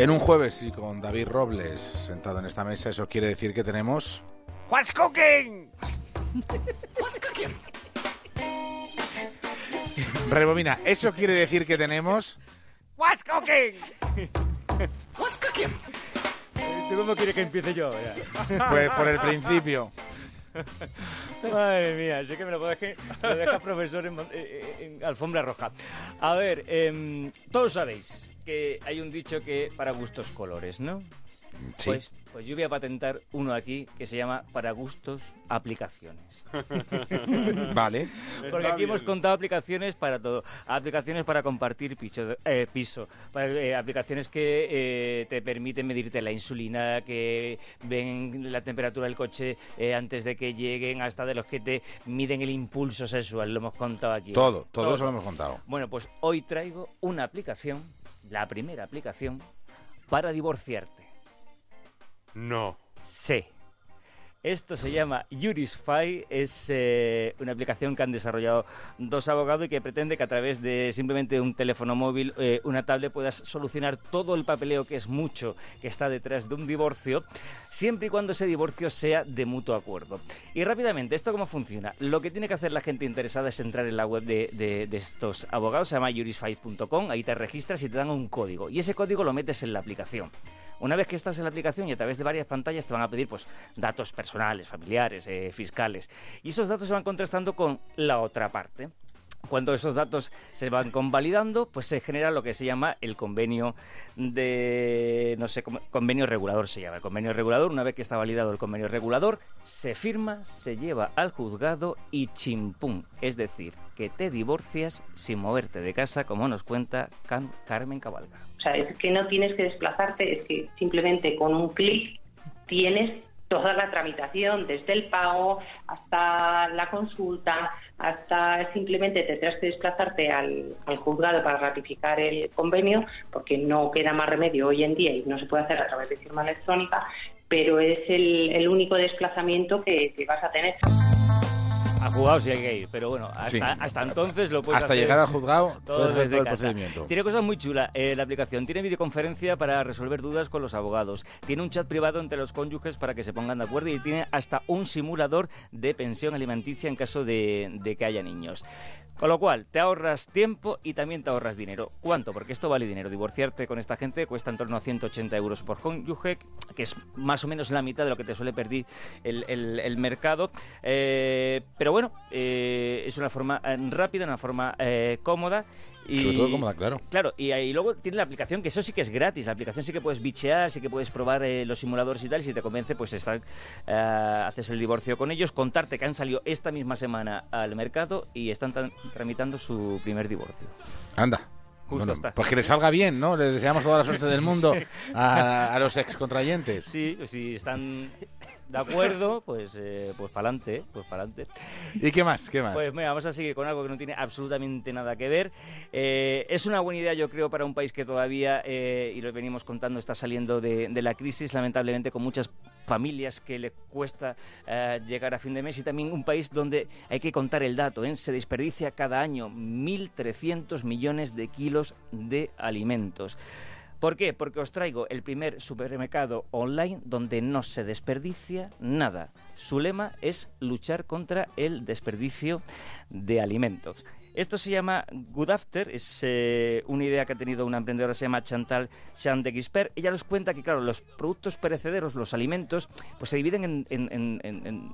En un jueves y con David Robles sentado en esta mesa, eso quiere decir que tenemos... What's cooking? What's cooking? Rebobina, eso quiere decir que tenemos... What's cooking? What's cooking? ¿Tú cómo quieres que empiece yo? Ya. Pues por el principio. Madre mía, sé que me lo deja, lo deja profesor en, en- en alfombra roja. A ver, em, todos sabéis que hay un dicho que para gustos colores, ¿no? Sí. Pues, pues yo voy a patentar uno aquí que se llama para gustos aplicaciones. Vale. Porque aquí hemos contado aplicaciones para todo. Aplicaciones para compartir piso, eh, piso para, eh, aplicaciones que eh, te permiten medirte la insulina, que ven la temperatura del coche eh, antes de que lleguen, hasta de los que te miden el impulso sexual. Lo hemos contado aquí. Todo, todo eso lo hemos contado. Bueno, pues hoy traigo una aplicación, la primera aplicación, para divorciarte. No. Sí. Esto se llama Jurisfy, es eh, una aplicación que han desarrollado dos abogados y que pretende que a través de simplemente un teléfono móvil, eh, una tablet, puedas solucionar todo el papeleo que es mucho que está detrás de un divorcio, siempre y cuando ese divorcio sea de mutuo acuerdo. Y rápidamente, ¿esto cómo funciona? Lo que tiene que hacer la gente interesada es entrar en la web de, de- estos abogados, se llama jurisfy.com, ahí te registras y te dan un código, y ese código lo metes en la aplicación. Una vez que estás en la aplicación y a través de varias pantallas te van a pedir pues datos personales, familiares, eh, fiscales. Y esos datos se van contrastando con la otra parte. Cuando esos datos se van convalidando, pues se genera lo que se llama el convenio de, no sé, convenio regulador se llama. El convenio regulador, una vez que está validado el convenio regulador, se firma, se lleva al juzgado y chimpún. Es decir, que te divorcias sin moverte de casa, como nos cuenta Can- Carmen Cabalga. O sea, es que no tienes que desplazarte, es que simplemente con un clic tienes toda la tramitación, desde el pago hasta la consulta, hasta simplemente tendrás que desplazarte al, juzgado para ratificar el convenio, porque no queda más remedio hoy en día y no se puede hacer a través de firma electrónica, pero es el, el único desplazamiento que vas a tener. A juzgado sí hay que ir, pero bueno, hasta, Sí. hasta entonces lo puedes Hasta hacer llegar al juzgado, todo desde todo el casa. procedimiento. Tiene cosas muy chulas eh, la aplicación. Tiene videoconferencia para resolver dudas con los abogados. Tiene un chat privado entre los cónyuges para que se pongan de acuerdo y tiene hasta un simulador de pensión alimenticia en caso de, de que haya niños. Con lo cual, te ahorras tiempo y también te ahorras dinero. ¿Cuánto? Porque esto vale dinero. Divorciarte con esta gente cuesta en torno a 180 euros por cónyuge, que es más o menos la mitad de lo que te suele perder el, mercado. Eh, pero bueno, eh, es una forma eh, rápida, una forma cómoda. Y, Sobre todo cómoda, claro. Claro, y ahí luego tiene la aplicación, que eso sí que es gratis. La aplicación sí que puedes bichear, sí que puedes probar eh, los simuladores y tal. Y si te convence, pues está, eh, haces el divorcio con ellos. Contarte que han salido esta misma semana al mercado y están tan- tramitando su primer divorcio. Anda. Justo está. Pues que le salga bien, ¿no? Le deseamos toda la suerte del mundo a, a los ex contrayentes. Sí, si están de acuerdo, pues eh, pues para adelante, pues para adelante. ¿Y qué más? ¿Qué más? Pues mira, vamos a seguir con algo que no tiene absolutamente nada que ver. Eh, es una buena idea, yo creo, para un país que todavía, eh, y lo venimos contando, está saliendo de, de la crisis, lamentablemente con muchas familias que le cuesta eh, llegar a fin de mes y también un país donde hay que contar el dato, ¿eh? se desperdicia cada año 1.300 millones de kilos de alimentos. ¿Por qué? Porque os traigo el primer supermercado online donde no se desperdicia nada. Su lema es luchar contra el desperdicio de alimentos. Esto se llama Good After, es eh, una idea que ha tenido una emprendedora, se llama Chantal Chan de Guisper. Ella nos cuenta que, claro, los productos perecederos, los alimentos, pues se dividen en, en- en- en-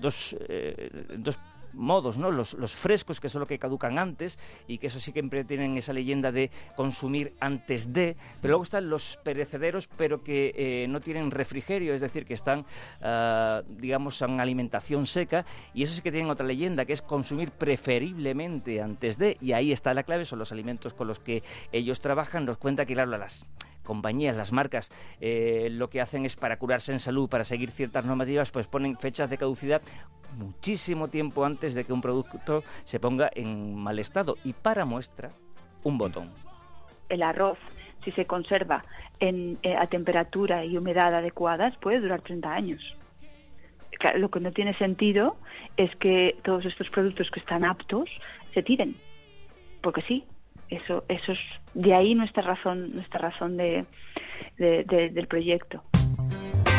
dos, eh, dos modos, ¿no? Los, los frescos, que son los que caducan antes, y que eso sí que siempre tienen esa leyenda de consumir antes de, pero luego están los perecederos, pero que eh, no tienen refrigerio, es decir, que están, ah, digamos, en alimentación seca, y eso sí que tienen otra leyenda, que es consumir preferiblemente antes de, y ahí está la clave, son los alimentos con los que ellos trabajan, nos cuenta que, claro, las compañías, las marcas, eh, lo que hacen es para curarse en salud, para seguir ciertas normativas, pues ponen fechas de caducidad muchísimo tiempo antes de que un producto se ponga en mal estado. Y para muestra, un botón. el arroz, si se conserva en, eh, a temperatura y humedad adecuadas, puede durar 30 años. Lo que no tiene sentido es que todos estos productos que están aptos se tiren, porque sí. Eso, eso es de ahí nuestra razón, nuestra razón de, de- de- del proyecto.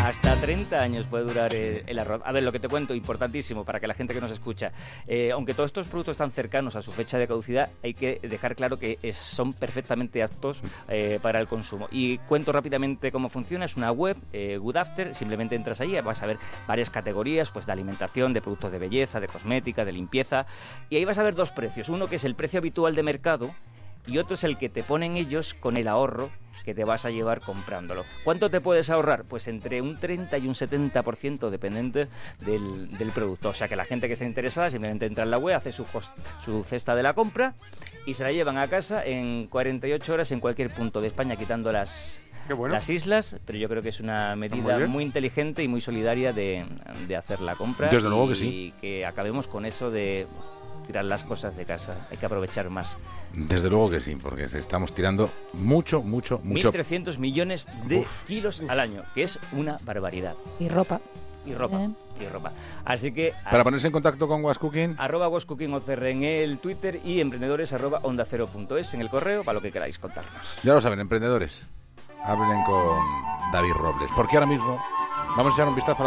Hasta 30 años puede durar el arroz. A ver, lo que te cuento, importantísimo para que la gente que nos escucha, eh, aunque todos estos productos están cercanos a su fecha de caducidad, hay que dejar claro que eh, son perfectamente aptos eh, para el consumo. Y cuento rápidamente cómo funciona. Es una web, eh, Good After, simplemente entras ahí, vas a ver varias categorías, pues de alimentación, de productos de belleza, de cosmética, de limpieza, y ahí vas a ver dos precios. Uno que es el precio habitual de mercado y otro es el que te ponen ellos con el ahorro que te vas a llevar comprándolo. ¿Cuánto te puedes ahorrar? Pues entre un 30 y un 70% dependiente del, del producto. O sea que la gente que está interesada simplemente entra en la web, hace su, host- su cesta de la compra y se la llevan a casa en 48 horas en cualquier punto de España, quitando las, bueno. las islas. Pero yo creo que es una medida muy inteligente y muy solidaria de, de hacer la compra. Desde luego que y que acabemos con eso de tirar las cosas de casa. Hay que aprovechar más. Desde luego que sí, porque estamos tirando mucho, mucho, mucho. 1.300 millones de kilos al año, que es una barbaridad. Y ropa. Y ropa, Bien. y ropa. Así que Para ponerse en contacto con Was Cooking, arroba WasCookingOCR en el Twitter y emprendedores arroba onda cero punto es en el correo para lo que queráis contarnos. ya lo saben, emprendedores, hablen con David Robles, porque ahora mismo vamos a echar un vistazo a la